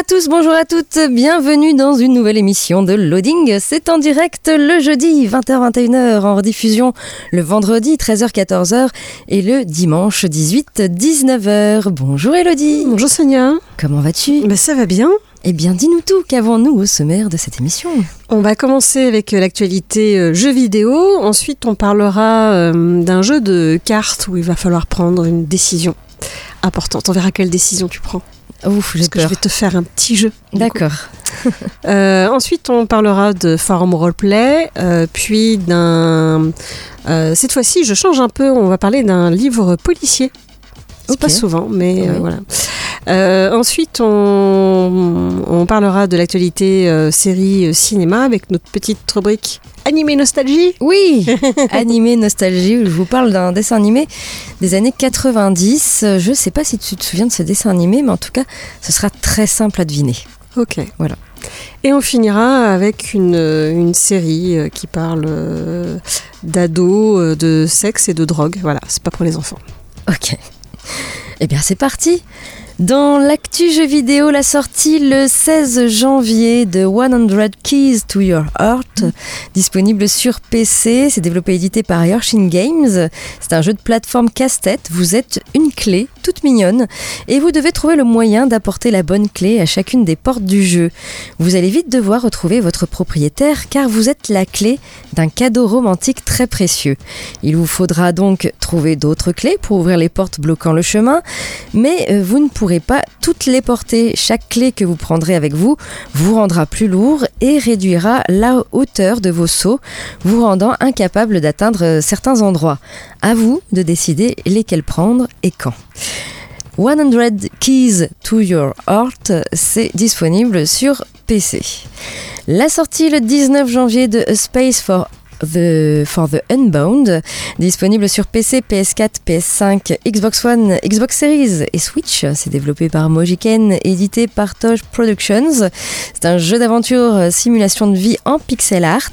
À tous, bonjour à toutes, bienvenue dans une nouvelle émission de Loading. C'est en direct le jeudi 20h-21h, en rediffusion le vendredi 13h-14h et le dimanche 18-19h. Bonjour Elodie. Bonjour Sonia. Comment vas-tu? Ben, ça va bien. Eh bien dis-nous tout, qu'avons-nous au sommaire de cette émission? On va commencer avec euh, l'actualité euh, jeux vidéo. Ensuite, on parlera euh, d'un jeu de cartes où il va falloir prendre une décision importante. On verra quelle décision tu prends. Ouf, j'ai je vais te faire un petit jeu. D'accord. Euh, ensuite, on parlera de forum roleplay, euh, puis d'un. euh, cette fois-ci, je change un peu. On va parler d'un livre policier. C'est Ok. pas souvent, mais euh, Oui. voilà. Ensuite, on, on parlera de l'actualité série cinéma avec notre petite rubrique animé nostalgie. Oui, animé nostalgie, où je vous parle d'un dessin animé des années 90. Euh, Je sais pas si tu te souviens de ce dessin animé, mais en tout cas, ce sera très simple à deviner. Ok. Voilà. Et on finira avec une, une série euh, qui parle euh, d'ados, euh, de sexe et de drogue. Voilà, c'est pas pour les enfants. Ok. Eh bien, c'est parti. Dans l'actu jeu vidéo, la sortie le 16 janvier de 100 Keys to Your Heart, disponible sur PC. C'est développé et édité par Yorshin Games. C'est un jeu de plateforme casse-tête. Vous êtes une clé toute mignonne et vous devez trouver le moyen d'apporter la bonne clé à chacune des portes du jeu. Vous allez vite devoir retrouver votre propriétaire car vous êtes la clé d'un cadeau romantique très précieux. Il vous faudra donc trouver d'autres clés pour ouvrir les portes bloquant le chemin, mais euh, vous ne pourrez pas toutes les porter. Chaque clé que vous prendrez avec vous vous rendra plus lourd et réduira la hauteur de vos sauts, vous rendant incapable d'atteindre certains endroits. À vous de décider lesquels prendre et quand. 100 Keys to Your Heart, c'est disponible sur PC. La sortie le 19 janvier de Space for the, for the Unbound, disponible sur PC, PS4, PS5, Xbox One, Xbox Series et Switch. C'est développé par Mojiken, édité par Tosh Productions. C'est un jeu d'aventure euh, simulation de vie en pixel art.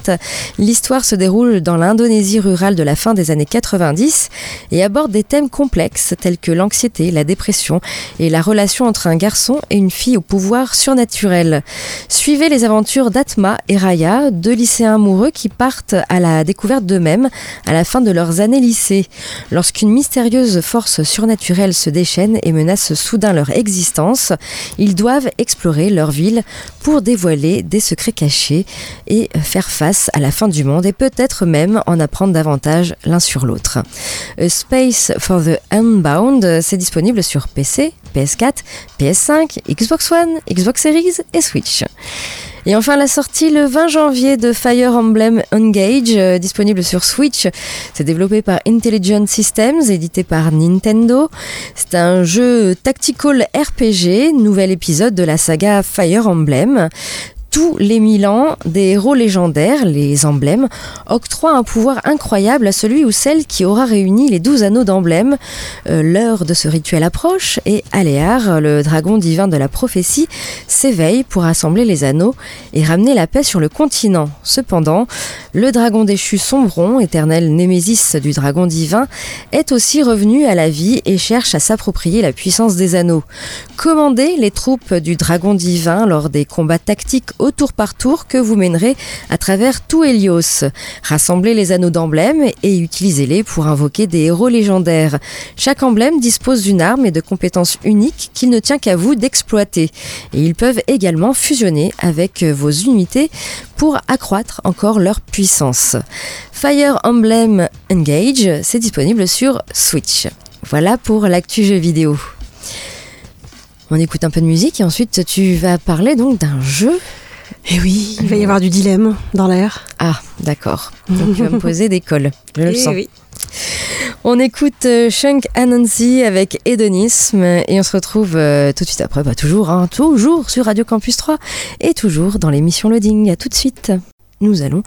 L'histoire se déroule dans l'Indonésie rurale de la fin des années 90 et aborde des thèmes complexes tels que l'anxiété, la dépression et la relation entre un garçon et une fille au pouvoir surnaturel. Suivez les aventures d'Atma et Raya, deux lycéens amoureux qui partent à la découverte d'eux-mêmes à la fin de leurs années lycée. Lorsqu'une mystérieuse force surnaturelle se déchaîne et menace soudain leur existence, ils doivent explorer leur ville pour dévoiler des secrets cachés et faire face à la fin du monde et peut-être même en apprendre davantage l'un sur l'autre. Space for the Unbound, c'est disponible sur PC, PS4, PS5, Xbox One, Xbox Series et Switch. Et enfin la sortie le 20 janvier de Fire Emblem Engage, euh, disponible sur Switch. C'est développé par Intelligent Systems, édité par Nintendo. C'est un jeu tactical RPG, nouvel épisode de la saga Fire Emblem. Tous les mille ans, des héros légendaires, les emblèmes, octroient un pouvoir incroyable à celui ou celle qui aura réuni les douze anneaux d'emblèmes. Euh, L'heure de ce rituel approche et Aléar, le dragon divin de la prophétie, s'éveille pour assembler les anneaux et ramener la paix sur le continent. Cependant, le dragon déchu Sombron, éternel némésis du dragon divin, est aussi revenu à la vie et cherche à s'approprier la puissance des anneaux. Commandez les troupes du dragon divin lors des combats tactiques au tour par tour que vous mènerez à travers tout Helios. Rassemblez les anneaux d'emblème et utilisez-les pour invoquer des héros légendaires. Chaque emblème dispose d'une arme et de compétences uniques qu'il ne tient qu'à vous d'exploiter. Et ils peuvent également fusionner avec vos unités pour accroître encore leur puissance. Fire Emblem Engage, c'est disponible sur Switch. Voilà pour l'actu jeu vidéo. On écoute un peu de musique et ensuite tu vas parler donc d'un jeu Et oui, il va y avoir du dilemme dans l'air. Ah, d'accord. Donc tu vas me poser des cols. Je le Eh sens. oui. On écoute euh, Shunk Anansi avec Hédonisme et on se retrouve euh, tout de suite après, bah, toujours, hein, toujours sur Radio Campus 3 et toujours dans l'émission Loading. À tout de suite. Nous allons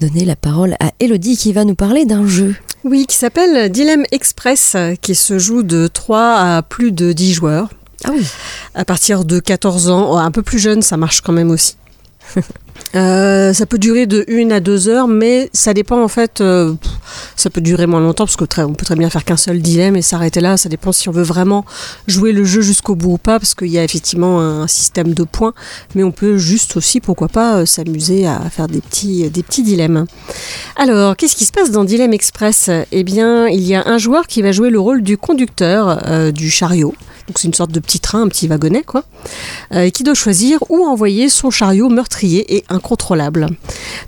donner la parole à Elodie qui va nous parler d'un jeu. Oui, qui s'appelle Dilemme Express, qui se joue de 3 à plus de 10 joueurs. Ah oui. À partir de 14 ans, un peu plus jeune, ça marche quand même aussi. Euh, ça peut durer de 1 à 2 heures, mais ça dépend en fait. euh, ça peut durer moins longtemps parce que on peut très bien faire qu'un seul dilemme et s'arrêter là. Ça dépend si on veut vraiment jouer le jeu jusqu'au bout ou pas, parce qu'il y a effectivement un système de points, mais on peut juste aussi, pourquoi pas, euh, s'amuser à faire des petits, des petits dilemmes. Alors, qu'est-ce qui se passe dans Dilemme Express? Eh bien, il y a un joueur qui va jouer le rôle du conducteur du chariot. C'est une sorte de petit train, un petit wagonnet, quoi, euh, qui doit choisir où envoyer son chariot meurtrier et incontrôlable.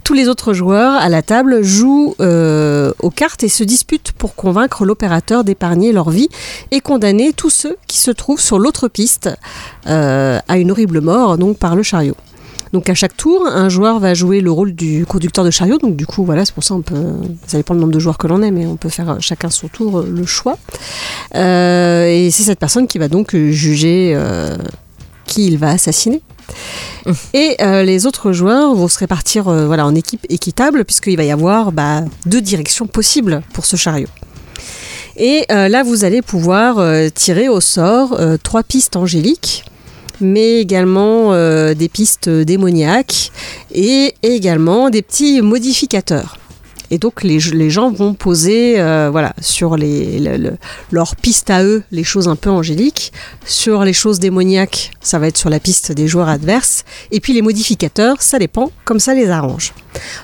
Tous les autres joueurs à la table jouent euh, aux cartes et se disputent pour convaincre l'opérateur d'épargner leur vie et condamner tous ceux qui se trouvent sur l'autre piste euh, à une horrible mort, donc par le chariot. Donc à chaque tour, un joueur va jouer le rôle du conducteur de chariot. Donc du coup, voilà, c'est pour ça on peut, ça dépend du nombre de joueurs que l'on est, mais on peut faire chacun son tour euh, le choix. Euh, et c'est cette personne qui va donc euh, juger euh, qui il va assassiner. Et euh, les autres joueurs vont se répartir euh, voilà, en équipe équitable, puisqu'il va y avoir bah, deux directions possibles pour ce chariot. Et euh, là, vous allez pouvoir tirer au sort trois pistes angéliques, mais également euh, des pistes démoniaques et également des petits modificateurs. Et donc les, les gens vont poser euh, voilà, sur les, le- le- leurs pistes à eux les choses un peu angéliques. Sur les choses démoniaques, ça va être sur la piste des joueurs adverses. Et puis les modificateurs, ça dépend, comme ça les arrange.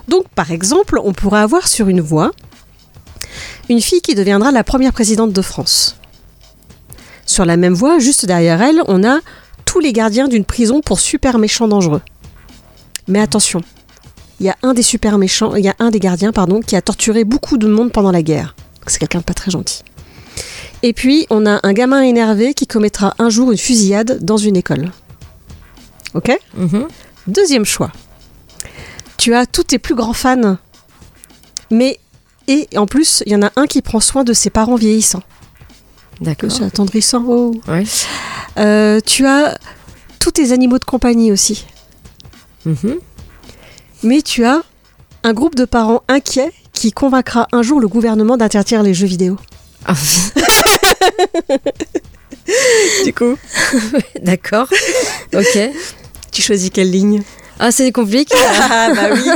Donc par exemple, on pourrait avoir sur une voie une fille qui deviendra la première présidente de France. Sur la même voie, juste derrière elle, on a tous les gardiens d'une prison pour super méchants dangereux. Mais attention, il y a un des super méchants, il y a un des gardiens, pardon, qui a torturé beaucoup de monde pendant la guerre. C'est quelqu'un de pas très gentil. Et puis, on a un gamin énervé qui commettra un jour une fusillade dans une école. Ok? Mhm. Deuxième choix. Tu as tous tes plus grands fans, mais et en plus, il y en a un qui prend soin de ses parents vieillissants. D'accord. C'est attendrissant. Oh. Ouais. Euh, tu as tous tes animaux de compagnie aussi, Mhm. mais tu as un groupe de parents inquiets qui convaincra un jour le gouvernement d'interdire les jeux vidéo. Ah, Du coup, D'accord. Ok. tu choisis quelle ligne? Ah, c'est compliqué. Ah bah oui.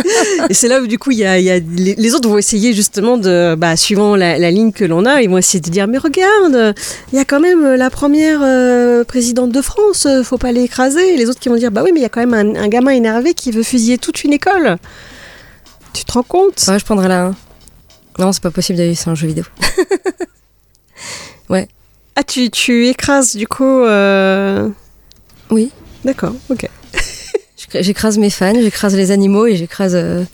Et c'est là où du coup il y a, il y a- les, autres vont essayer justement de, bah, suivant la, la ligne que l'on a, ils vont essayer de dire mais regarde, il y a quand même la première euh, présidente de France, euh, faut pas l'écraser. Et les autres qui vont dire bah oui mais il y a quand même un, un gamin énervé qui veut fusiller toute une école. Tu te rends compte? Ouais, je prendrais la 1. Non, c'est pas possible d'aller c'est un jeu vidéo. Ah tu, tu écrases du coup. euh, Oui. D'accord, ok. J'écrase mes fans, j'écrase les animaux et j'écrase euh,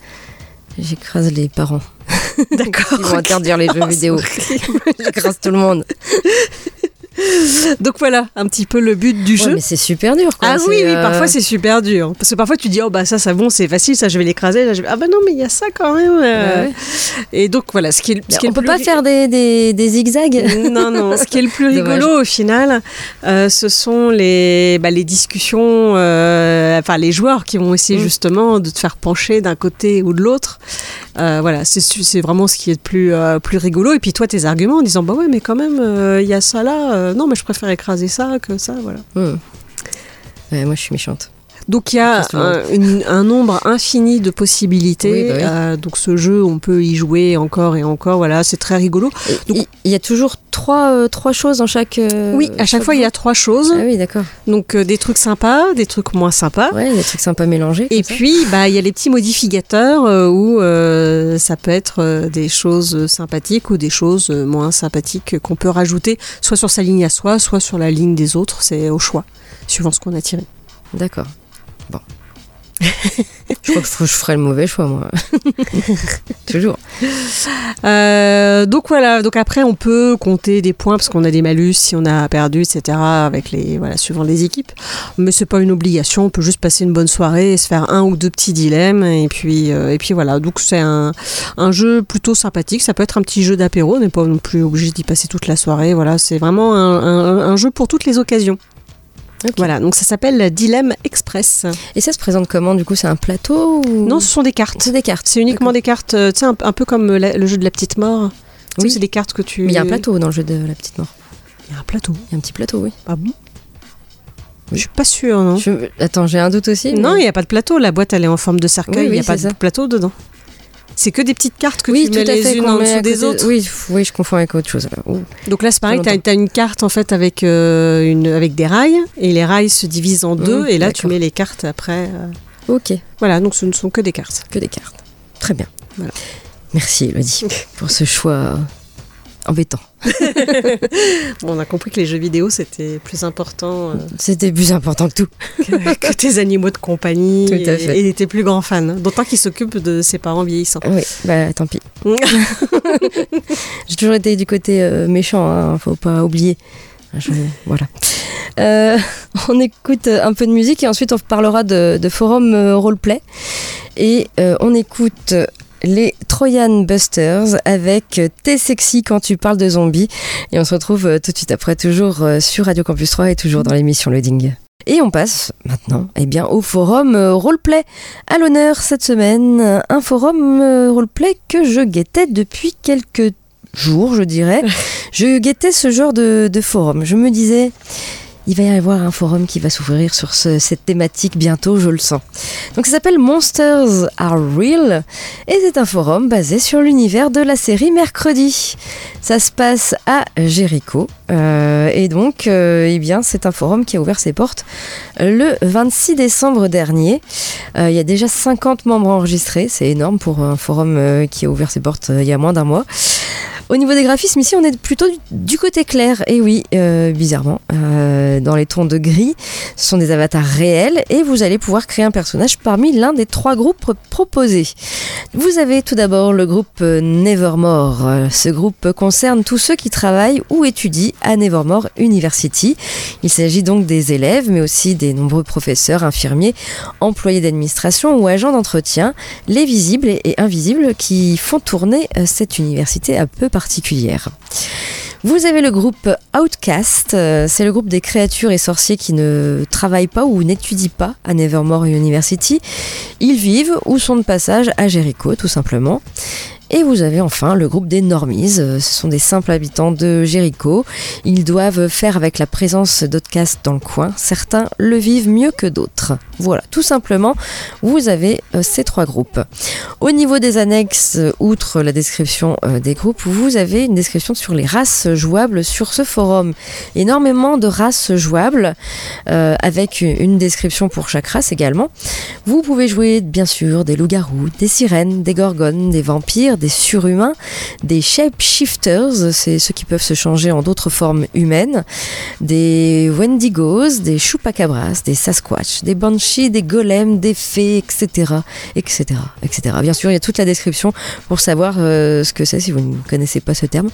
j'écrase les parents. D'accord. Ils vont interdire les jeux Oh, vidéo. J'écrase tout le monde. Donc voilà, un petit peu le but du Ouais, jeu. mais c'est super dur. Quoi. Ah oui, oui, euh, parfois c'est super dur. Parce que parfois tu dis, oh bah ça, ça bon, c'est facile, ça je vais l'écraser. Là, je vais- Ah bah non, mais il y a ça quand même. euh. ouais. Et donc voilà, ce qui est, ce qui est On le peut plus pas faire des, des, des zigzags. Non, non, ce qui est le plus Dommage. rigolo au final, euh, ce sont les, bah, les discussions, enfin les joueurs qui vont essayer Mm. justement de te faire pencher d'un côté ou de l'autre. Euh, voilà, c'est vraiment ce qui est plus, euh, plus rigolo. Et puis toi, tes arguments en disant, bah ouais, mais quand même, euh, il y a ça là. non, mais je préfère écraser ça que ça, voilà. Hmm. Moi je suis méchante. Donc il y a monde. un, une- un nombre infini de possibilités. Oui, bah oui. Euh, donc ce jeu, on peut y jouer encore et encore. Voilà, c'est très rigolo. Donc- Il y a toujours trois, euh, trois choses dans chaque. euh, oui, à chaque fois, il y a trois choses. Ah oui, d'accord. Donc euh, des trucs sympas, des trucs moins sympas. Ouais, des trucs sympas mélangés. Et ça. puis, bah, il y a les petits modificateurs euh, où euh, ça peut être euh, des choses sympathiques ou des choses euh, moins sympathiques qu'on peut rajouter, soit sur sa ligne à soi, soit sur la ligne des autres. C'est au choix, suivant ce qu'on a tiré. D'accord. Je crois que je ferais le mauvais choix, moi. Toujours. Euh, donc voilà, donc après on peut compter des points parce qu'on a des malus si on a perdu, etc. avec les voilà suivant les équipes. Mais c'est pas une obligation, on peut juste passer une bonne soirée et se faire un ou deux petits dilemmes et puis euh, et puis voilà. Donc c'est un, jeu plutôt sympathique. Ça peut être un petit jeu d'apéro, on n'est pas non plus obligé d'y passer toute la soirée. Voilà, c'est vraiment un jeu pour toutes les occasions. Ok. Voilà, donc ça s'appelle Dilemme Express. Et ça se présente comment Du coup, c'est un plateau ou... Non, ce sont des cartes. c'est des cartes. C'est uniquement des cartes, euh, tu sais, un, un peu comme la- le jeu de la petite mort. Oui. c'est des cartes que tu. Mais il y a un plateau dans le jeu de la petite mort. Il y a un plateau. Il y a un petit plateau, oui. Ah bon? Je suis pas sûre, non. Je- Attends, j'ai un doute aussi. Non, il n'y a pas de plateau. La boîte, elle est en forme de cercueil. Il oui, n'y a pas de plateau dedans. C'est que des petites cartes que oui, tu mets les fait. unes en dessous des autres. Oui, oui, je confonds avec autre chose. alors. Donc là, c'est pareil, tu as, une carte en fait avec, euh, une, avec des rails et les rails se divisent en deux Mmh, et là, tu mets les cartes après. euh, Ok, Voilà, donc ce ne sont que des cartes. que des cartes. Très bien. Voilà. Merci, Elodie, pour ce choix embêtant. Bon, on a compris que les jeux vidéo, c'était plus important euh, C'était plus important que tout. que, que tes animaux de compagnie Tout à et, fait. et tes plus grands fans. D'autant qu'ils s'occupent de ses parents vieillissants. Oui, bah tant pis. J'ai toujours été du côté euh, méchant, hein, faut pas oublier. Je- voilà. Euh, on écoute un peu de musique et ensuite on parlera de, de forum euh, roleplay. Et euh, on écoute les Trojan Busters avec T'es sexy quand tu parles de zombies. Et on se retrouve euh, tout de suite après, toujours euh, sur Radio Campus 3 et toujours dans l'émission Loading. Et on passe maintenant eh bien, au forum euh, roleplay. À l'honneur cette semaine, un forum roleplay que je guettais depuis quelques jours, je dirais. je guettais ce genre de, de forum. Je me disais, il va y avoir un forum qui va s'ouvrir sur ce- cette thématique bientôt, je le sens. Donc ça s'appelle Monsters Are Real et c'est un forum basé sur l'univers de la série Mercredi. Ça se passe à Jéricho euh, et donc euh, eh bien c'est un forum qui a ouvert ses portes le 26 décembre dernier. Euh, il y a déjà 50 membres enregistrés, c'est énorme pour un forum qui a ouvert ses portes il y a moins d'un mois. Au niveau des graphismes, ici, on est plutôt du, côté clair. Et oui, bizarrement, dans les tons de gris, ce sont des avatars réels et vous allez pouvoir créer un personnage parmi l'un des trois groupes pro- proposés. Vous avez tout d'abord le groupe Nevermore. Ce groupe concerne tous ceux qui travaillent ou étudient à Nevermore University. Il s'agit donc des élèves, mais aussi des nombreux professeurs, infirmiers, employés d'administration ou agents d'entretien, les visibles et invisibles qui font tourner euh, cette université un peu particulière. Vous avez le groupe Outcast, euh, c'est le groupe des créatures et sorciers qui ne travaillent pas ou n'étudient pas à Nevermore University. Ils vivent ou sont de passage à Jericho, tout simplement. Et vous avez enfin le groupe des Normies, euh, ce sont des simples habitants de Jericho. Ils doivent faire avec la présence d'Outcast dans le coin. Certains le vivent mieux que d'autres. Voilà, tout simplement, vous avez euh, ces trois groupes. Au niveau des annexes, euh, outre la description des groupes, vous avez une description sur les races jouables sur ce forum. Énormément de races jouables, avec une description pour chaque race également. Vous pouvez jouer bien sûr des loups-garous, des sirènes, des gorgones, des vampires, des surhumains, des shapeshifters, c'est ceux qui peuvent se changer en d'autres formes humaines, des wendigos, des chupacabras, des sasquatch, des banshees, des golems, des fées, etc., etc., etc. Bien sûr, il y a toute la description pour savoir euh, ce que c'est si vous ne connaissez pas ce terme.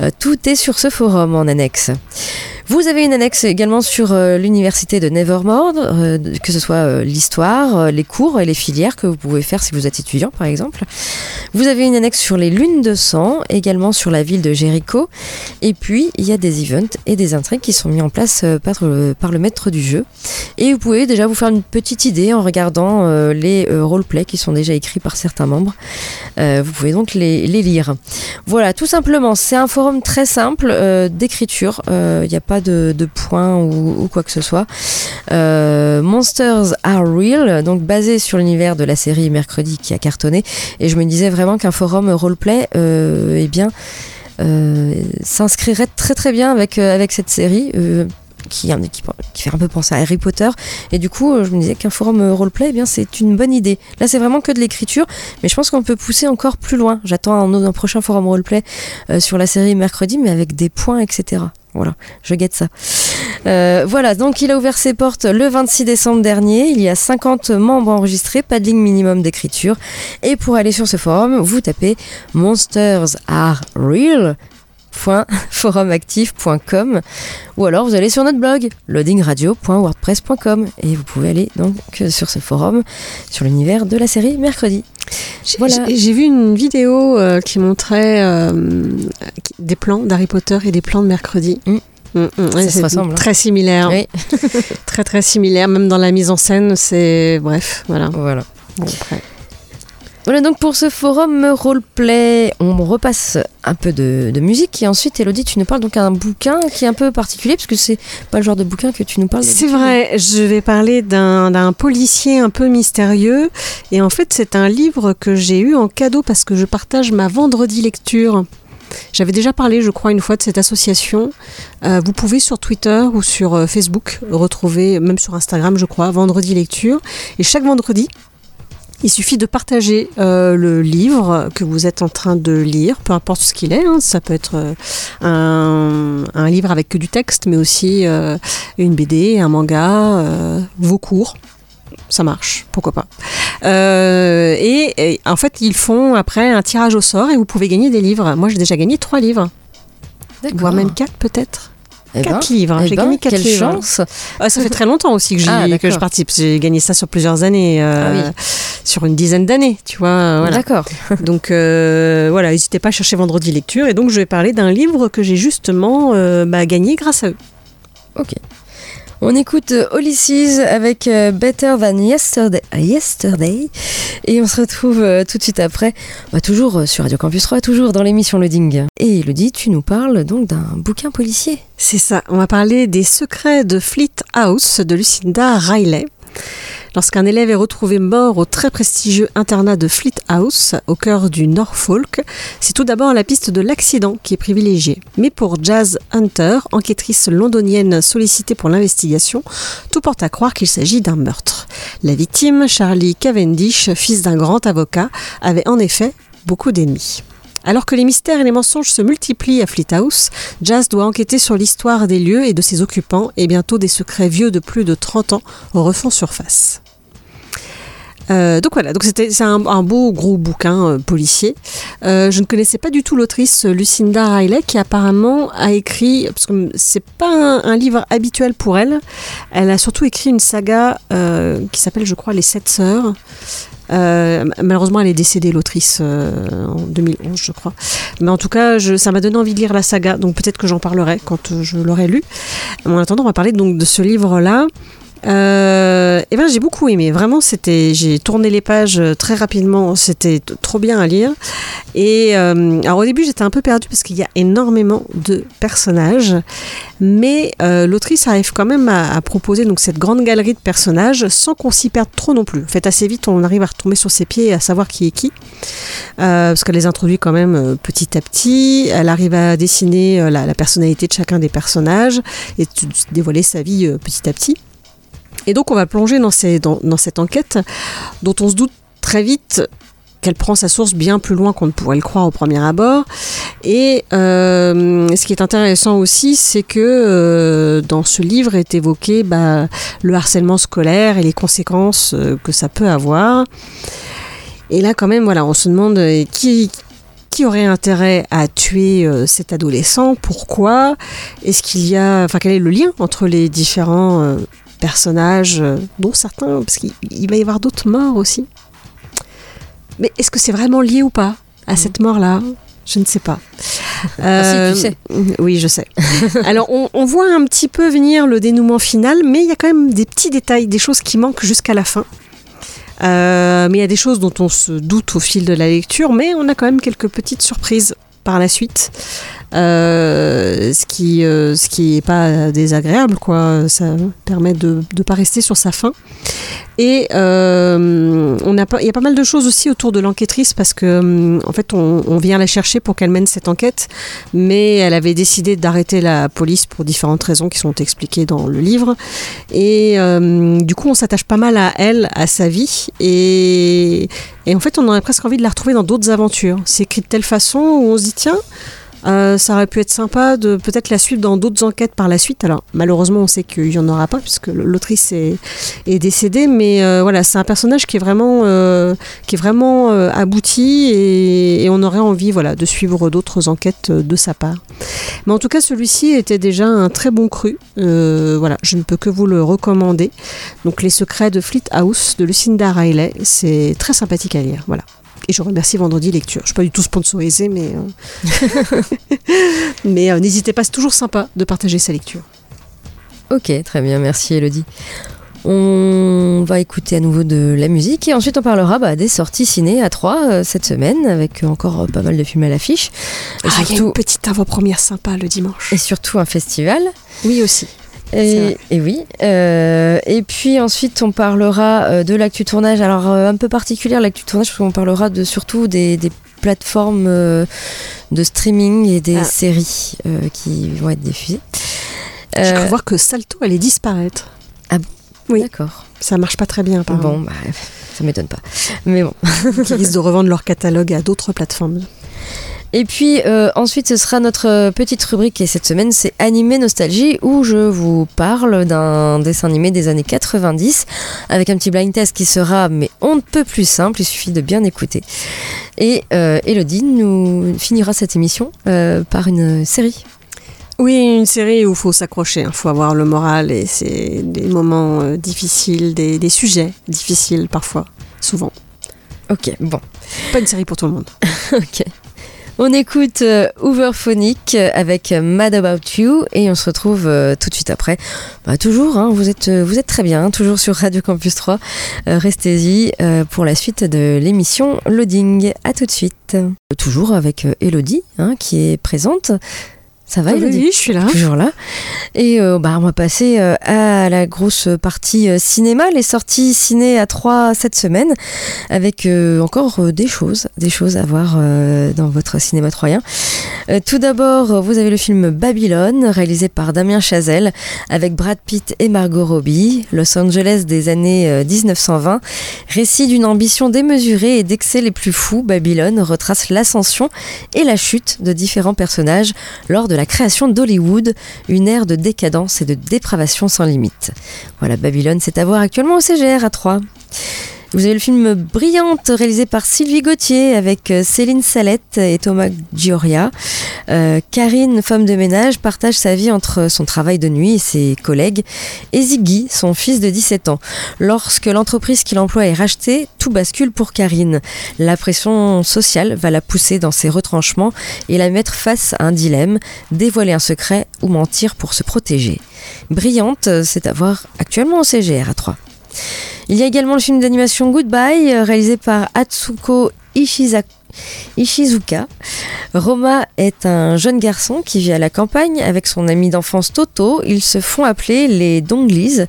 Euh, tout est sur ce forum en annexe. Vous avez une annexe également sur euh, l'université de Nevermore, euh, que ce soit euh, l'histoire, les cours et les filières que vous pouvez faire si vous êtes étudiant par exemple. Vous avez une annexe sur les lunes de sang, également sur la ville de Jericho. Et puis il y a des events et des intrigues qui sont mis en place par, le- maître du jeu. Et vous pouvez déjà vous faire une petite idée en regardant les roleplays qui sont déjà écrits par certains membres. Vous pouvez donc les, lire. Voilà, tout simplement, c'est un forum très simple d'écriture. Il n'y a de, de points ou, quoi que ce soit. Euh, Monsters Are Real, donc basé sur l'univers de la série Mercredi qui a cartonné. Et je me disais vraiment qu'un forum roleplay, euh, eh bien, euh, s'inscrirait très très bien avec, avec cette série. qui, fait un peu penser à Harry Potter et du coup je me disais qu'un forum roleplay eh bien c'est une bonne idée là c'est vraiment que de l'écriture mais je pense qu'on peut pousser encore plus loin j'attends un, prochain forum roleplay sur la série mercredi mais avec des points etc Voilà, je guette ça. Euh, voilà, donc il a ouvert ses portes le 26 décembre dernier. Il y a 50 membres enregistrés, pas de ligne minimum d'écriture. Et pour aller sur ce forum, vous tapez Monsters Are Real forumactif.com ou alors vous allez sur notre blog loadingradio.wordpress.com et vous pouvez aller donc sur ce forum sur l'univers de la série mercredi. J'ai voilà. vu une vidéo euh, qui montrait euh, des plans d'Harry Potter et des plans de mercredi. Mm. Mm, mm, ça se ressemble. Très similaire. Oui. très très similaire, même dans la mise en scène, c'est bref, voilà. Voilà. Bon, après. Voilà donc pour ce forum roleplay, on repasse un peu de, musique et ensuite Elodie tu nous parles donc d'un bouquin qui est un peu particulier parce que c'est pas le genre de bouquin que tu nous parles. C'est vrai, je vais parler d'un policier un peu mystérieux et en fait c'est un livre que j'ai eu en cadeau parce que je partage ma vendredi lecture. J'avais déjà parlé, je crois, une fois de cette association. Euh, vous pouvez sur Twitter ou sur euh, Facebook retrouver, même sur Instagram, je crois, Vendredi Lecture. Et chaque vendredi, il suffit de partager euh, le livre que vous êtes en train de lire, peu importe ce qu'il est. Hein. Ça peut être euh, un, livre avec que du texte, mais aussi euh, une BD, un manga, vos cours. Ça marche, pourquoi pas. Et, et, en fait, ils font après un tirage au sort et vous pouvez gagner des livres. Moi, j'ai déjà gagné trois livres, voire même quatre peut-être. Eh 4 ben, livres. Eh J'ai ben, gagné 4 quelle livres. chance Ah, ça fait très longtemps aussi que, Ah, que je participe. J'ai gagné ça sur plusieurs années, euh, Ah oui. sur une dizaine d'années, tu vois. Voilà. D'accord. Donc euh, voilà, n'hésitez pas à chercher Vendredi Lecture. Et donc je vais parler d'un livre que j'ai justement euh, bah, gagné grâce à eux. Ok. On écoute euh, Ulysses avec euh, Better Than Yesterday, et on se retrouve euh, tout de suite après, bah, toujours euh, sur Radio Campus 3, toujours dans l'émission Loading. Et Elodie, tu nous parles donc d'un bouquin policier. C'est ça, on va parler des secrets de Fleet House de Lucinda Riley. Lorsqu'un élève est retrouvé mort au très prestigieux internat de Fleet House, au cœur du Norfolk, c'est tout d'abord la piste de l'accident qui est privilégiée. Mais pour Jazz Hunter, enquêtrice londonienne sollicitée pour l'investigation, tout porte à croire qu'il s'agit d'un meurtre. La victime, Charlie Cavendish, fils d'un grand avocat, avait en effet beaucoup d'ennemis. Alors que les mystères et les mensonges se multiplient à Fleet House, Jazz doit enquêter sur l'histoire des lieux et de ses occupants et bientôt des secrets vieux de plus de 30 ans refont surface. Euh, donc voilà, donc c'était c'est un, beau gros bouquin euh, policier. Euh, je ne connaissais pas du tout l'autrice euh, Lucinda Riley qui apparemment a écrit parce que c'est pas un, livre habituel pour elle. Elle a surtout écrit une saga euh, qui s'appelle, je crois, Les Sept Sœurs. Malheureusement, elle est décédée, l'autrice, en 2011, je crois. Mais en tout cas, je- ça m'a donné envie de lire la saga, donc peut-être que j'en parlerai quand je l'aurai lu. En attendant, on va parler donc de ce livre-là. Euh, et ben j'ai beaucoup aimé. Vraiment, c'était, j'ai tourné les pages euh, très rapidement. C'était trop bien à lire. Et euh, alors au début, j'étais un peu perdue parce qu'il y a énormément de personnages, mais euh, l'autrice arrive quand même à, à proposer donc cette grande galerie de personnages sans qu'on s'y perde trop non plus. En fait, assez vite, on arrive à retomber sur ses pieds et à savoir qui est qui, Euh, parce qu'elle les introduit quand même euh, petit à petit. Elle arrive à dessiner la, la personnalité de chacun des personnages et dévoiler sa vie petit à petit. Et donc on va plonger dans, cette enquête dont on se doute très vite qu'elle prend sa source bien plus loin qu'on ne pourrait le croire au premier abord. Et euh, ce qui est intéressant aussi, c'est que euh, dans ce livre est évoqué bah, le harcèlement scolaire et les conséquences euh, que ça peut avoir. Et là, quand même, voilà, on se demande qui, qui aurait intérêt à tuer cet adolescent? Pourquoi? Est-ce qu'il y a, enfin, quel est le lien entre les différents personnages, euh, dont certains, parce qu'il il va y avoir d'autres morts aussi. Mais est-ce que c'est vraiment lié ou pas à cette mort-là? Je ne sais pas. Ah, si, tu sais. Oui, je sais. Alors, on, on voit un petit peu venir le dénouement final, mais il y a quand même des petits détails, des choses qui manquent jusqu'à la fin. Euh, mais il y a des choses dont on se doute au fil de la lecture, mais on a quand même quelques petites surprises par la suite. Euh, ce qui euh, ce qui est pas désagréable quoi. Ça permet de ne pas rester sur sa faim. Et euh, on a il y a pas mal de choses aussi autour de l'enquêtrice parce que hum, en fait on, on vient la chercher pour qu'elle mène cette enquête. Mais elle avait décidé d'arrêter la police pour différentes raisons qui sont expliquées dans le livre. Et euh, du coup on s'attache pas mal à elle à sa vie. Et et en fait on aurait presque envie de la retrouver dans d'autres aventures. C'est écrit de telle façon où on se dit tiens Euh, ça aurait pu être sympa de peut-être la suivre dans d'autres enquêtes par la suite. Alors malheureusement, on sait qu'il y en aura pas puisque l'autrice est, décédée, mais euh, voilà, c'est un personnage qui est vraiment, euh, qui est vraiment euh, abouti et, et, on aurait envie, voilà, de suivre d'autres enquêtes de sa part. Mais en tout cas, celui-ci était déjà un très bon cru. voilà, je ne peux que vous le recommander. Donc, Les Secrets de Fleet House de Lucinda Riley, c'est très sympathique à lire. Voilà. Et je remercie Vendredi Lecture. Je ne suis pas du tout sponsorisée, mais, euh... mais euh, n'hésitez pas, c'est toujours sympa de partager sa lecture. Ok, très bien, merci Elodie. On va écouter à nouveau de la musique et ensuite on parlera bah, des sorties ciné à 3 euh, cette semaine avec encore pas mal de films à l'affiche. Ah, il y a une petite avant-première sympa le dimanche. Et surtout un festival. Oui aussi. Et, et, oui. Euh, et puis ensuite, on parlera euh, de l'actu tournage. Alors, euh, un peu particulière, l'actu tournage, parce qu'on parlera de, surtout des, des plateformes de streaming et des ah. séries euh, qui vont être diffusées. Je crois voir que Salto allait disparaître. Ah bon Oui. D'accord. Ça marche pas très bien, apparemment. Bon, bah, ça m'étonne pas. Mais bon. Ils risquent de revendre leur catalogue à d'autres plateformes. Et puis euh, ensuite, ce sera notre petite rubrique et cette semaine, c'est Animé Nostalgie où je vous parle d'un dessin animé des années 90 avec un petit blind test qui sera, mais on ne peut plus simple, il suffit de bien écouter. Et euh, Elodie nous finira cette émission euh, par une série. Oui, une série où il faut s'accrocher, il faut avoir le moral et c'est des moments euh, difficiles, des, des sujets difficiles parfois, souvent. Ok, bon. Pas une série pour tout le monde. ok. On écoute euh, Hooverphonic avec Mad About You et on se retrouve euh, tout de suite après. Bah, toujours, hein, vous, êtes, très bien, toujours sur Radio Campus 3. Euh, Restez-y pour la suite de l'émission Loading. À tout de suite. Toujours avec Elodie hein, qui est présente. Ça va, oui, oui, je suis là. Toujours là. Et euh, bah, on va passer euh, à la grosse partie euh, cinéma, les sorties ciné à 3 cette semaine, avec encore des choses, des choses à voir dans votre cinéma troyen. tout d'abord, vous avez le film Babylone, réalisé par Damien Chazelle, avec Brad Pitt et Margot Robbie, Los Angeles des années 1920. Récit d'une ambition démesurée et d'excès les plus fous, Babylone retrace l'ascension et la chute de différents personnages lors de la la création d'Hollywood, une ère de décadence et de dépravation sans limite. Voilà, Babylone, c'est à voir actuellement au CGR à 3. Vous avez le film Brillante réalisé par Sylvie Gauthier avec Céline Salette et Thomas Gioria. Euh, Karine, femme de ménage, partage sa vie entre son travail de nuit et ses collègues et Ziggy, son fils de 17 ans. Lorsque l'entreprise qu'il emploie est rachetée, tout bascule pour Karine. La pression sociale va la pousser dans ses retranchements et la mettre face à un dilemme, dévoiler un secret ou mentir pour se protéger. Brillante, c'est à voir actuellement au CGR à 3. Il y a également le film d'animation Goodbye, réalisé par Atsuko. Ishizuka. Roma est un jeune garçon qui vit à la campagne avec son ami d'enfance Toto. Ils se font appeler les Donglis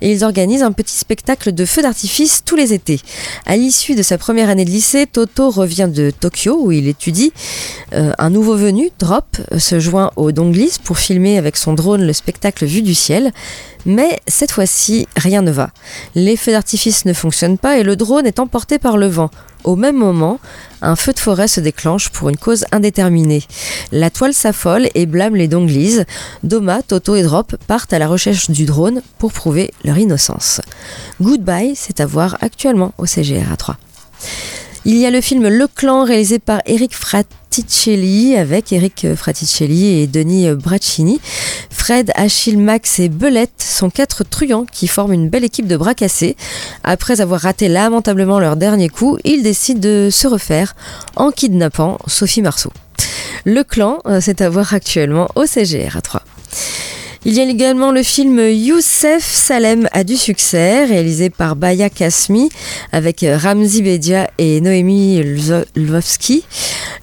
et ils organisent un petit spectacle de feux d'artifice tous les étés. À l'issue de sa première année de lycée, Toto revient de Tokyo où il étudie. Euh, un nouveau venu, Drop, se joint aux Donglis pour filmer avec son drone le spectacle vu du ciel. Mais cette fois-ci, rien ne va. Les feux d'artifice ne fonctionnent pas et le drone est emporté par le vent. Au même moment, un feu de forêt se déclenche pour une cause indéterminée. La toile s'affole et blâme les Donglis. Doma, Toto et Drop partent à la recherche du drone pour prouver leur innocence. Goodbye, c'est à voir actuellement au CGR 3. Il y a le film Le Clan réalisé par Eric Fraticelli avec Eric Fraticelli et Denis Braccini. Fred, Achille, Max et Belette sont quatre truands qui forment une belle équipe de bras cassés. Après avoir raté lamentablement leur dernier coup, ils décident de se refaire en kidnappant Sophie Marceau. Le Clan, c'est à voir actuellement au CGR à 3. Il y a également le film Youssef Salem a du succès, réalisé par Baya Kasmi avec Ramzi Bedia et Noémie Lvovsky.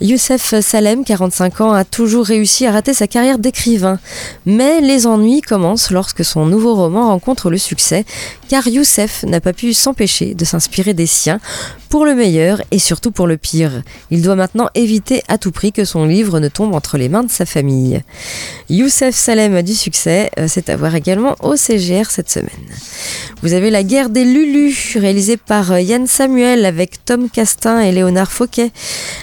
Youssef Salem, 45 ans, a toujours réussi à rater sa carrière d'écrivain. Mais les ennuis commencent lorsque son nouveau roman rencontre le succès, car Youssef n'a pas pu s'empêcher de s'inspirer des siens pour le meilleur et surtout pour le pire. Il doit maintenant éviter à tout prix que son livre ne tombe entre les mains de sa famille. Youssef Salem a du succès Euh, C'est à voir également au CGR cette semaine. Vous avez La guerre des Lulus, réalisée par euh, Yann Samuel avec Tom Castin et Léonard Fauquet.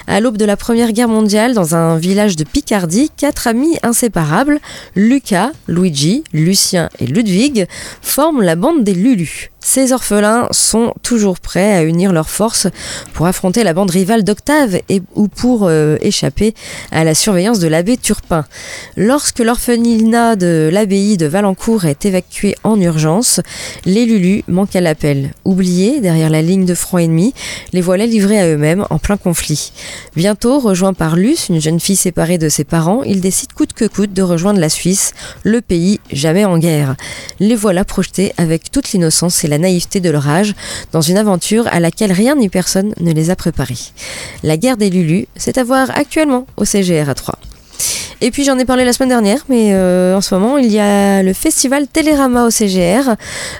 À l'aube de la Première Guerre mondiale, dans un village de Picardie, quatre amis inséparables, Lucas, Luigi, Lucien et Ludwig, forment la bande des Lulus. Ces orphelins sont toujours prêts à unir leurs forces pour affronter la bande rivale d'Octave ou pour euh, échapper à la surveillance de l'abbé Turpin. Lorsque l'orphelinat de l'abbaye de Valencourt est évacué en urgence, les Lulus manquent à l'appel. Oubliés derrière la ligne de front ennemi, les voilà livrés à eux-mêmes en plein conflit. Bientôt, rejoint par Luce, une jeune fille séparée de ses parents, ils décident coûte que coûte de rejoindre la Suisse, le pays jamais en guerre. Les voilà projetés avec toute l'innocence et naïveté de leur âge dans une aventure à laquelle rien ni personne ne les a préparés. La guerre des Lulus, c'est à voir actuellement au CGR à 3. Et puis j'en ai parlé la semaine dernière, mais euh, en ce moment il y a le festival Télérama au CGR.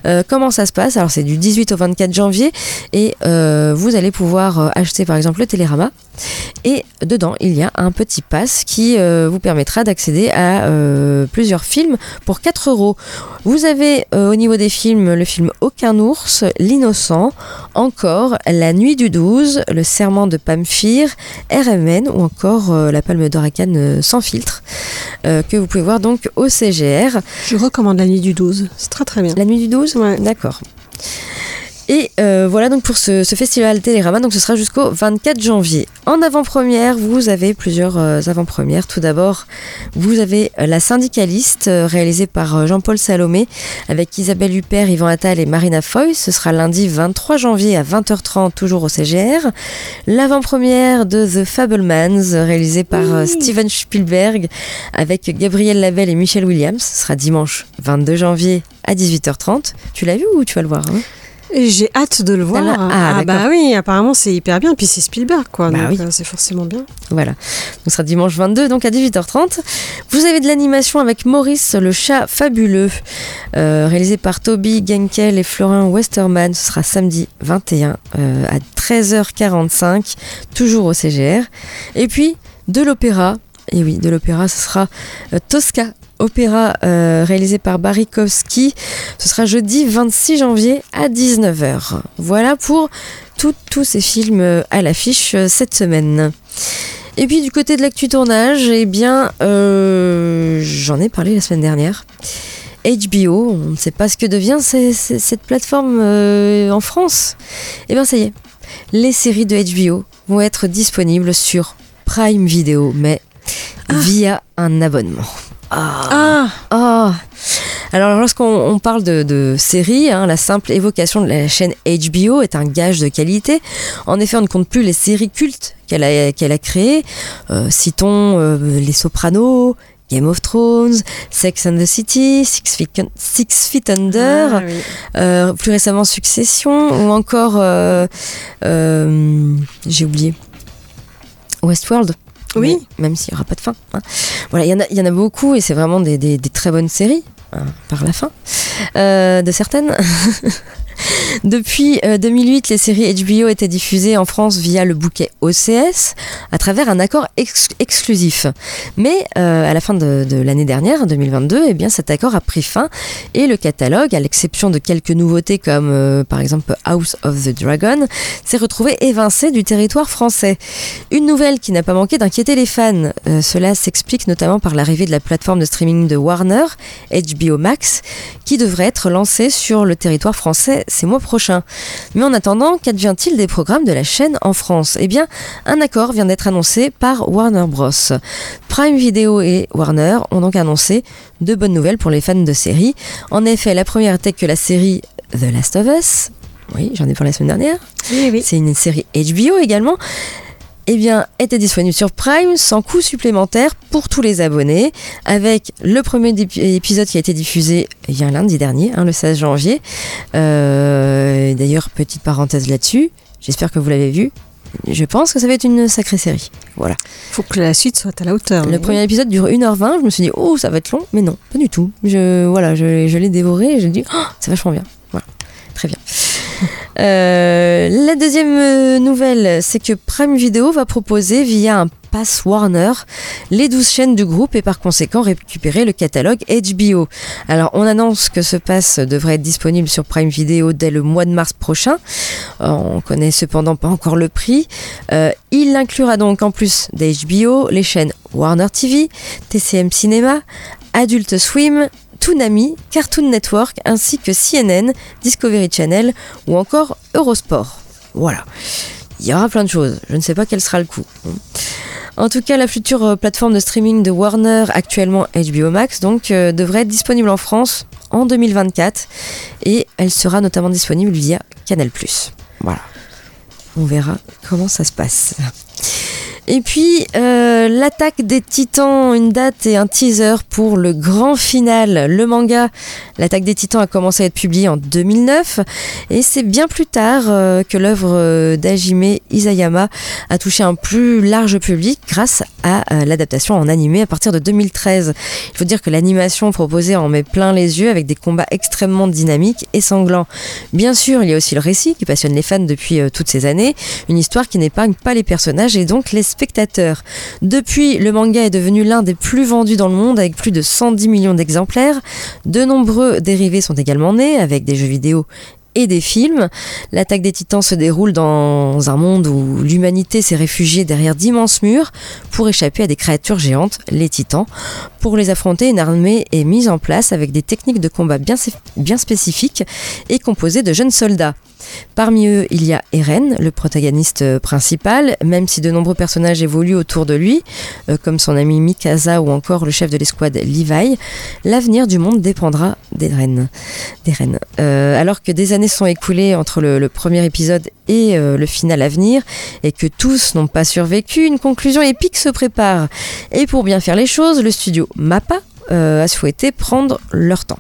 Euh, comment ça se passe? Alors c'est du 18 au 24 janvier et euh, vous allez pouvoir acheter par exemple le Télérama. Et dedans il y a un petit pass qui vous permettra d'accéder à plusieurs films pour 4 euros. Vous avez au niveau des films le film Aucun ours, L'innocent, encore La nuit du 12, Le serment de Pamphire, RMN ou encore La palme d'or sans filtre euh, que vous pouvez voir donc au CGR. Je recommande la nuit du 12. C'est très très bien. La nuit du 12 Ouais. D'accord. Et euh, voilà donc pour ce, ce festival Télérama, donc ce sera jusqu'au 24 janvier. En avant-première, vous avez plusieurs euh, avant-premières. Tout d'abord, vous avez euh, La syndicaliste, réalisée par Jean-Paul Salomé, avec Isabelle Huppert, Yvan Attal et Marina Foy. Ce sera lundi 23 janvier à 20h30, toujours au CGR. L'avant-première de The Fablemans, réalisée par Steven Spielberg, avec Gabriel Lavelle et Michel Williams. Ce sera dimanche 22 janvier à 18h30. Tu l'as vu ou tu vas le voir hein? J'ai hâte de le voir. là- ah, bah oui, apparemment c'est hyper bien. Puis c'est Spielberg quoi. Bah donc oui. euh, c'est forcément bien. Voilà. Ce sera dimanche 22, donc à 18h30. Vous avez de l'animation avec Maurice le chat fabuleux, euh, réalisé par Toby Genkel et Florian Westerman. Ce sera samedi 21 euh, à 13h45, toujours au CGR. Et puis de l'opéra. Et oui, de l'opéra, ce sera euh, Tosca. Opéra euh, réalisé par Barikowski. Ce sera jeudi 26 janvier à 19h. Voilà pour tous ces films euh, à l'affiche euh, cette semaine. Et puis du côté de l'actu tournage, eh bien, euh, j'en ai parlé la semaine dernière. HBO, on ne sait pas ce que devient cette plateforme euh, en France. Eh bien, ça y est, les séries de HBO vont être disponibles sur Prime Video, mais via un abonnement. Ah, Ah Alors lorsqu'on on parle de, de séries, hein, la simple évocation de la chaîne HBO est un gage de qualité. En effet, on ne compte plus les séries cultes qu'elle a, qu'elle a créées. Euh, citons euh, Les Sopranos, Game of Thrones, Sex and the City, Six Feet, Six Feet Under, Ah oui. euh, plus récemment Succession, ou encore, j'ai oublié, Westworld. Oui. Même s'il n'y aura pas de fin. hein. Voilà, il y, en a- il y en a beaucoup et c'est vraiment des, des- des très bonnes séries, hein, par la fin, euh, de certaines. Depuis euh, 2008, les séries HBO étaient diffusées en France via le bouquet OCS à travers un accord ex- exclusif. Mais euh, à la fin de, l'année dernière, 2022, eh bien, cet accord a pris fin et le catalogue, à l'exception de quelques nouveautés comme euh, par exemple House of the Dragon, s'est retrouvé évincé du territoire français. Une nouvelle qui n'a pas manqué d'inquiéter les fans. Euh, cela s'explique notamment par l'arrivée de la plateforme de streaming de Warner, HBO Max, qui devrait être lancée sur le territoire français ces mois prochains. Mais en attendant, qu'advient-il des programmes de la chaîne en France? Eh bien, un accord vient d'être annoncé par Warner Bros. Prime Video et Warner ont donc annoncé de bonnes nouvelles pour les fans de séries. En effet, la première était que la série The Last of Us, oui, j'en ai parlé la semaine dernière, Oui, oui. c'est une série HBO également, eh bien, était disponible sur Prime sans coût supplémentaire pour tous les abonnés, avec le premier épisode qui a été diffusé il y a un lundi dernier, hein, le 16 janvier. Euh, D'ailleurs, petite parenthèse là-dessus, j'espère que vous l'avez vu. Je pense que ça va être une sacrée série. Voilà. Faut que la suite soit à la hauteur. Le premier épisode dure 1h20. Je me suis dit, oh, ça va être long. Mais non, pas du tout. Je, voilà, je, je l'ai dévoré et je me dis, oh, c'est vachement bien. Voilà, très bien. Euh, la deuxième euh, nouvelle, c'est que Prime Video va proposer via un pass Warner les 12 chaînes du groupe et par conséquent récupérer le catalogue HBO. Alors on annonce que ce pass devrait être disponible sur Prime Video dès le mois de mars prochain. On connaît cependant pas encore le prix. Euh, il inclura donc en plus des HBO les chaînes Warner TV, TCM Cinéma, Adult Swim, Toonami, Cartoon Network ainsi que CNN, Discovery Channel ou encore Eurosport. Voilà. Il y aura plein de choses. Je ne sais pas quel sera le coût. En tout cas, la future euh, plateforme de streaming de Warner, actuellement HBO Max, donc euh, devrait être disponible en France en 2024 et elle sera notamment disponible via Canal+. Voilà. On verra comment ça se passe. Et puis, euh, l'attaque des titans, une date et un teaser pour le grand final. Le manga, l'attaque des titans a commencé à être publié en 2009 et c'est bien plus tard euh, que l'œuvre euh, d'Hajime Isayama a touché un plus large public grâce à l'adaptation en animé à partir de 2013. Il faut dire que l'animation proposée en met plein les yeux avec des combats extrêmement dynamiques et sanglants. Bien sûr, il y a aussi le récit qui passionne les fans depuis toutes ces années, une histoire qui n'épargne pas les personnages et donc les spectateurs. Depuis, le manga est devenu l'un des plus vendus dans le monde avec plus de 110 millions d'exemplaires. De nombreux dérivés sont également nés avec des jeux vidéo et des films. L'attaque des titans se déroule dans un monde où l'humanité s'est réfugiée derrière d'immenses murs pour échapper à des créatures géantes, les titans. Pour les affronter, une armée est mise en place avec des techniques de combat bien, spécifiques et composée de jeunes soldats. Parmi eux, il y a Eren, le protagoniste principal, même si de nombreux personnages évoluent autour de lui, euh, comme son ami Mikasa ou encore le chef de l'escouade Levi. L'avenir du monde dépendra d'Eren. Euh, alors que des années sont écoulées entre le, premier épisode et euh, le final à venir, et que tous n'ont pas survécu, une conclusion épique se prépare. Et pour bien faire les choses, le studio MAPPA euh, a souhaité prendre leur temps.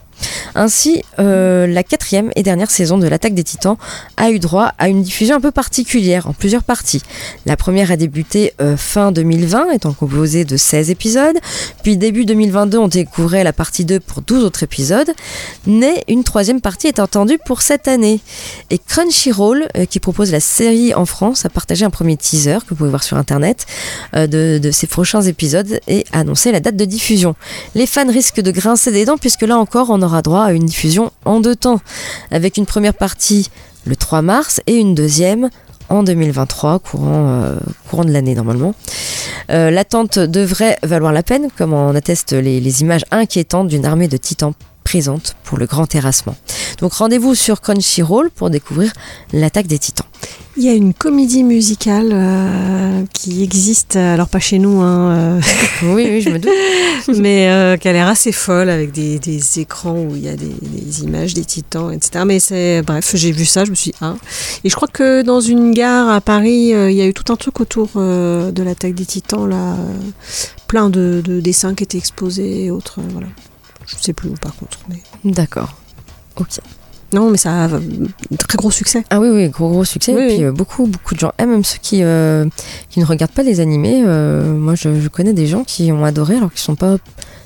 Ainsi, euh, la quatrième et dernière saison de l'attaque des titans a eu droit à une diffusion un peu particulière en plusieurs parties. La première a débuté euh, fin 2020, étant composée de 16 épisodes, puis début 2022 on découvrait la partie 2 pour 12 autres épisodes, mais une troisième partie est attendue pour cette année. Et Crunchyroll, euh, qui propose la série en France, a partagé un premier teaser que vous pouvez voir sur internet de, ses prochains épisodes et annoncé la date de diffusion. Les fans risquent de grincer des dents puisque là encore on aura droit à une diffusion en deux temps, avec une première partie le 3 mars et une deuxième en 2023, courant, euh, courant de l'année normalement. Euh, L'attente devrait valoir la peine, comme en attestent les, les images inquiétantes d'une armée de titans présente pour le grand terrassement. Donc rendez-vous sur Crunchyroll pour découvrir l'attaque des titans. Il y a une comédie musicale euh, qui existe, alors pas chez nous, hein, euh, Oui, oui, je me doute. mais euh, qui a l'air assez folle avec des, des écrans où il y a des, des images des titans, etc. Mais c'est bref, j'ai vu ça, je me suis dit, ah. Et je crois que dans une gare à Paris, euh, il y a eu tout un truc autour de l'attaque des titans, là, plein de, de dessins qui étaient exposés et autres, voilà. Je sais plus où par contre. Mais... D'accord. Ok. Non, mais ça a un très gros succès. Ah oui, oui, gros gros succès. Oui, et puis oui. euh, beaucoup, beaucoup de gens aiment, même ceux qui, euh, qui ne regardent pas les animés. euh, moi, je, je connais des gens qui ont adoré alors qu'ils sont pas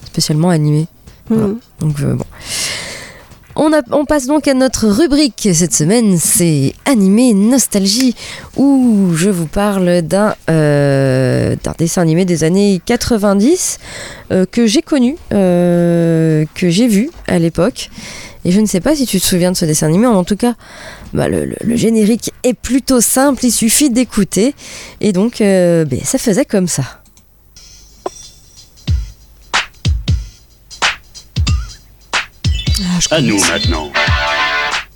spécialement animés. Voilà. Mhm. Donc euh, bon. On, a- on passe donc à notre rubrique cette semaine, c'est animé nostalgie, où je vous parle d'un euh, dessin animé des années 90 euh, que j'ai connu, euh, que j'ai vu à l'époque. Et je ne sais pas si tu te souviens de ce dessin animé, en tout cas, bah, le, le- le générique est plutôt simple, il suffit d'écouter. Et donc, euh, ben, ça faisait comme ça. Ah, je À nous ça. maintenant.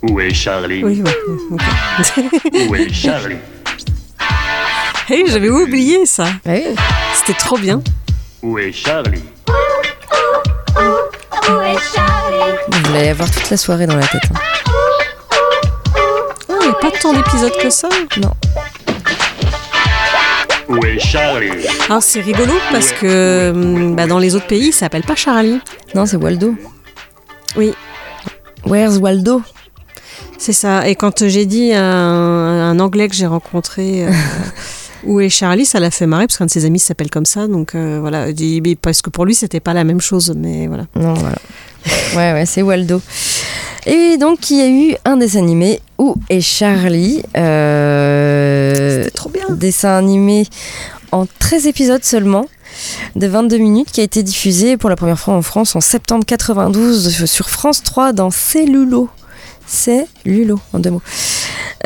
Où est Charlie Oui, ok. Où est Charlie Hey, J'avais oublié ça. Ah oui. C'était trop bien. Où est Charlie? Vous allez avoir toute la soirée dans la tête. hein. Ah, il n'y a pas tant d'épisodes que ça. Non. Où est Charlie Alors c'est rigolo parce que hum, bah, dans les autres pays, ça s'appelle pas Charlie. Non, c'est Waldo. Oui. Where's Waldo? C'est ça. Et quand j'ai dit à un, un Anglais que j'ai rencontré euh, où est Charlie, ça l'a fait marrer parce qu'un de ses amis s'appelle comme ça. Donc euh, voilà, il dit- mais parce que pour lui, c'était pas la même chose. Mais voilà. Non, voilà. Ouais, ouais, c'est Waldo. Et donc, il y a eu un dessin animé, Où est Charlie? Euh, C'était trop bien. Dessin animé en 13 épisodes seulement, de 22 minutes, qui a été diffusé pour la première fois en France en septembre 92 sur France 3 dans C'est Lulo. C'est Lulo, en deux mots.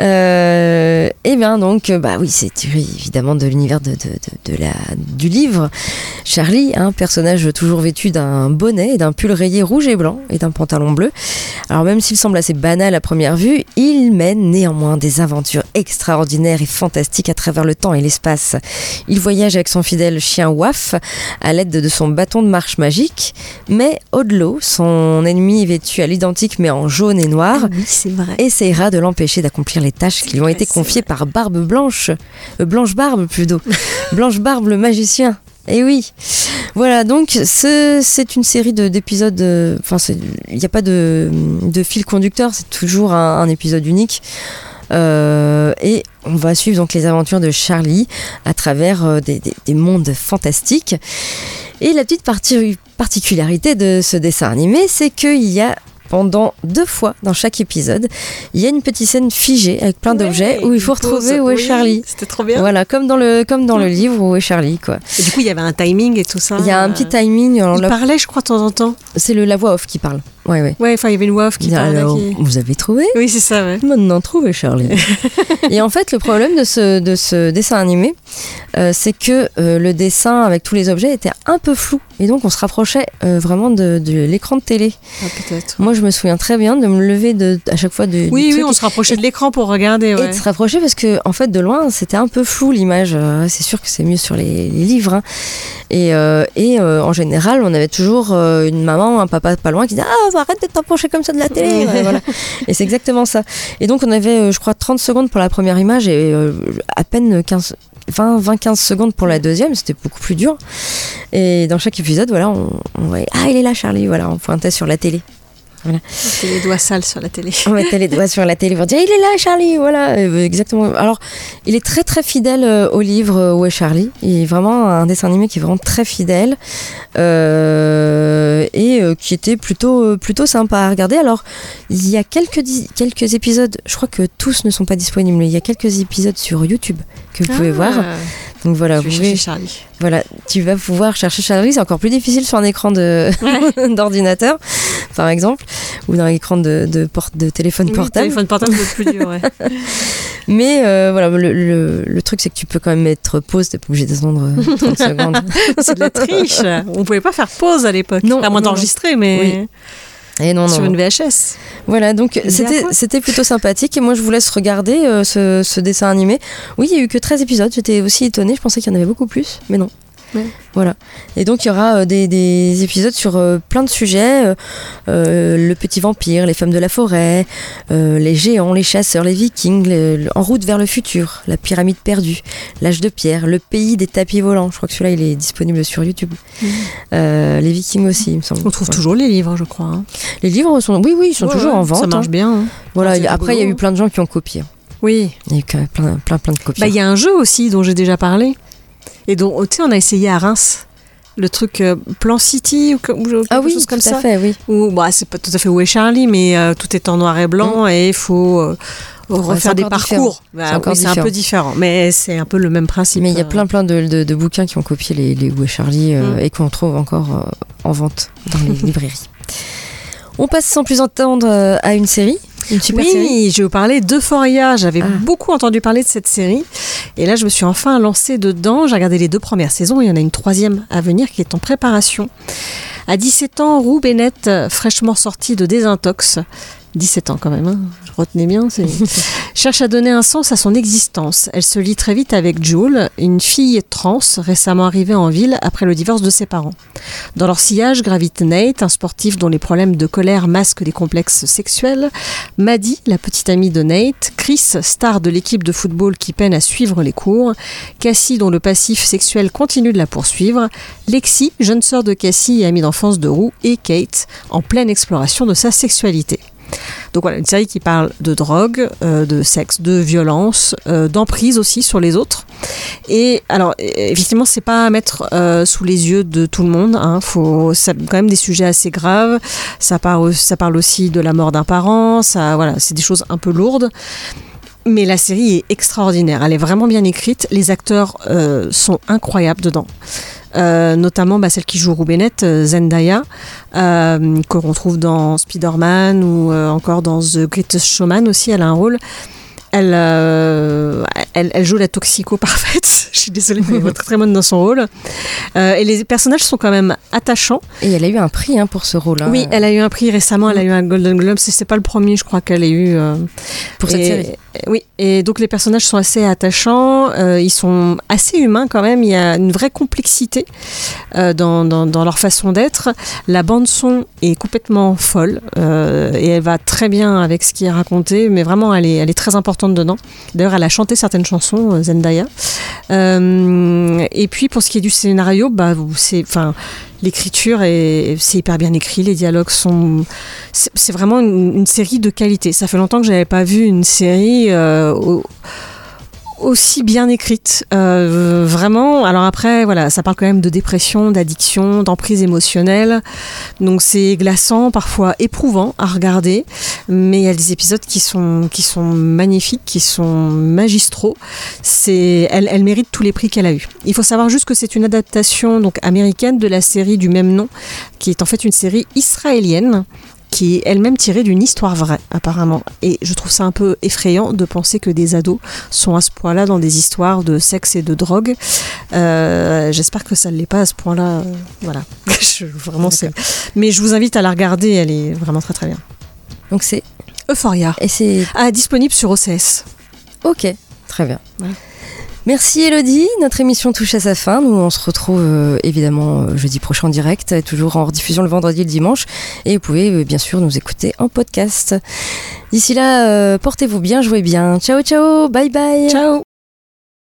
Euh, et bien donc, euh, bah oui, c'est évidemment de l'univers du livre. Charlie, un personnage toujours vêtu d'un bonnet et d'un pull rayé rouge et blanc et d'un pantalon bleu. Alors même s'il semble assez banal à première vue, il mène néanmoins des aventures extraordinaires et fantastiques à travers le temps et l'espace. Il voyage avec son fidèle chien Waf à l'aide de son bâton de marche magique, mais Odlo, son ennemi vêtu à l'identique mais en jaune et noir, c'est vrai. essayera de l'empêcher d'accomplir les tâches qui lui ont été confiées par Barbe Blanche, euh, Blanche Barbe plutôt, Blanche Barbe le magicien. Et oui, voilà donc ce- c'est une série de- d'épisodes. euh, Enfin, il n'y a pas de, de fil conducteur, c'est toujours un, un épisode unique. Euh, et on va suivre donc les aventures de Charlie à travers des, des- des mondes fantastiques. Et la petite parti- particularité de ce dessin animé, c'est qu'il y a pendant deux fois dans chaque épisode, il y a une petite scène figée avec plein d'objets où il faut retrouver où est Charlie. C'était trop bien. Voilà, comme dans le comme dans le livre où est Charlie quoi. Et du coup, il y avait un timing et tout ça. Il y a un petit timing. alors Il parlait, je crois, de temps en temps. C'est le la voix off qui parle. Ouais ouais. Ouais, enfin, il y avait une off qui parlait. Alors, qui- vous avez trouvé? Oui, c'est ça, ouais. Maintenant trouvé Charlie. et en fait, le problème de ce, de ce dessin animé, euh, c'est que euh, le dessin avec tous les objets était un peu flou. Et donc, on se rapprochait euh, vraiment de, de l'écran de télé. Ah, peut-être. Moi, je me souviens très bien de me lever de, à chaque fois de. Oui, oui, truc on se rapprochait de l'écran pour regarder, et de se rapprocher parce que en fait de loin c'était un peu flou l'image c'est sûr que c'est mieux sur les, les livres hein. et, et en général on avait toujours une maman ou un papa pas loin qui disait ah arrête de t'approcher comme ça de la télé Ouais, voilà. et c'est exactement ça et donc on avait euh, je crois 30 secondes pour la première image et euh, à peine 15 20, 20, 15 secondes pour la deuxième, c'était beaucoup plus dur. Et dans chaque épisode, voilà, on, on voyait, ah, il est là, Charlie, voilà, on pointait sur la télé. Voilà. Les doigts sales sur la télé. On mettait les doigts sur la télé pour dire il est là Charlie voilà Euh, exactement. Alors il est très très fidèle euh, au livre euh, Où est Charlie? Il est vraiment un dessin animé qui est vraiment très fidèle euh, et qui était plutôt plutôt sympa à regarder. Alors il y a quelques quelques épisodes je crois que tous ne sont pas disponibles mais il y a quelques épisodes sur YouTube que vous pouvez voir donc voilà Je vous vais chercher Charlie. voilà, tu vas pouvoir chercher Charlie, c'est encore plus difficile sur un écran de d'ordinateur, par exemple, ou d'un écran de, de, porte, de téléphone Oui, portable. téléphone portable, c'est plus dur, ouais. Mais euh, voilà, le, le, le truc c'est que tu peux quand même mettre pause, t'es pas obligé d'attendre euh, 30 secondes. c'est de la triche. On pouvait pas faire pause à l'époque. Non, à moins d'enregistrer, mais Oui. Et non, non. sur non. une VHS. Voilà, donc c'était plutôt sympathique et moi je vous laisse regarder euh, ce, ce dessin animé. Oui, il y a eu que 13 épisodes, j'étais aussi étonnée, je pensais qu'il y en avait beaucoup plus, mais non. Ouais. Voilà. Et donc il y aura euh, des, des épisodes sur euh, plein de sujets, euh, le petit vampire, les femmes de la forêt, les géants, les chasseurs, les vikings, en route vers le futur, la pyramide perdue, l'âge de pierre, le pays des tapis volants. Je crois que celui-là il est disponible sur YouTube. Euh, les vikings aussi, il me semble. On trouve toujours les livres, je crois. hein. Les livres sont, oui, oui, ils sont Ouais, toujours en vente. Ça marche hein. bien. hein. Voilà, y après, il y a eu plein de gens qui ont copié. Oui. Il y a eu plein, plein, plein de copies. Bah, il y a un jeu aussi dont j'ai déjà parlé. Et dont, oh, tu sais, on a essayé à Reims. Le truc euh, Plan City ou, ou quelque ah oui, chose comme tout ça. à fait, oui. Où, bah, c'est pas tout à fait où est Charlie, mais euh, tout est en noir et blanc et il faut euh, refaire des parcours. Bah C'est oui, un peu différent, mais c'est un peu le même principe. Mais il y a euh. plein, plein de, de- de bouquins qui ont copié les, les Où est Charlie Mm. et qu'on trouve encore en vente dans les librairies. On passe sans plus entendre euh, à une série, une super oui, série. je vais vous parler d'Euphoria. J'avais Ah. beaucoup entendu parler de cette série. Et là, je me suis enfin lancée dedans. J'ai regardé les deux premières saisons. Il y en a une troisième à venir qui est en préparation. À 17 ans, Rue Bennett, euh, fraîchement sortie de désintox, 17 ans quand même, hein, retenez bien, c'est- cherche à donner un sens à son existence. Elle se lie très vite avec Jules, une fille trans récemment arrivée en ville après le divorce de ses parents. Dans leur sillage gravite Nate, un sportif dont les problèmes de colère masquent des complexes sexuels, Maddie, la petite amie de Nate, Chris, star de l'équipe de football qui peine à suivre les cours, Cassie, dont le passif sexuel continue de la poursuivre, Lexi, jeune sœur de Cassie et amie d'enfance de Roux, et Kate, en pleine exploration de sa sexualité. Donc voilà, une série qui parle de drogue, euh, de sexe, de violence, euh, d'emprise aussi sur les autres. Et alors, e- effectivement, c'est pas à mettre euh, sous les yeux de tout le monde. Hein. Faut, quand même des sujets assez graves. Ça parle, ça parle aussi de la mort d'un parent. Ça, voilà, c'est des choses un peu lourdes. Mais la série est extraordinaire. Elle est vraiment bien écrite. Les acteurs euh, sont incroyables dedans. Euh, notamment bah, celle qui joue Rue Bennett, euh, Zendaya, euh, que l'on trouve dans Spider-Man ou encore dans The Greatest Showman aussi. Elle a un rôle. Elle, elle, elle joue la toxico parfaite. Je suis désolée, mais elle est très très bonne dans son rôle. Et les personnages sont quand même attachants. Et elle a eu un prix hein, pour ce rôle. hein. Oui, elle a eu un prix récemment. Elle a eu un Golden Globe. C'est pas le premier, je crois qu'elle a eu. Pour cette et- série. Oui, et donc les personnages sont assez attachants, euh, ils sont assez humains quand même, il y a une vraie complexité euh, dans, leur façon d'être. La bande son est complètement folle euh, et elle va très bien avec ce qui est raconté, mais vraiment elle est, elle est très importante dedans. D'ailleurs, elle a chanté certaines chansons, euh, Zendaya. Euh, et puis pour ce qui est du scénario, bah, c'est, l'écriture est, c'est hyper bien écrit, les dialogues sont, c'est, vraiment une, série de qualité. Ça fait longtemps que j'avais pas vu une série euh, aussi bien écrite. Euh, vraiment. Alors après, voilà, ça parle quand même de dépression, d'addiction, d'emprise émotionnelle. Donc c'est glaçant, parfois éprouvant à regarder, mais il y a des épisodes qui sont qui sont magnifiques, qui sont magistraux. C'est, elle, elle mérite tous les prix qu'elle a eu. Il faut savoir juste que c'est une adaptation donc américaine de la série du même nom, qui est en fait une série israélienne qui est elle-même tirée d'une histoire vraie, apparemment. Et je trouve ça un peu effrayant de penser que des ados sont à ce point-là dans des histoires de sexe et de drogue. Euh, J'espère que ça ne l'est pas à ce point-là. euh, voilà. Je- vraiment, c'est. Mais je vous invite à la regarder, elle est vraiment très très bien. Donc c'est. Euphoria. Et c'est. Ah, disponible sur OCS. Ok, très bien. Voilà. Merci Elodie, notre émission touche à sa fin. Nous on se retrouve euh, évidemment euh, jeudi prochain en direct, toujours en rediffusion le vendredi et le dimanche. Et vous pouvez euh, bien sûr nous écouter en podcast. D'ici là, euh, portez-vous bien, jouez bien. Ciao ciao, bye bye. Ciao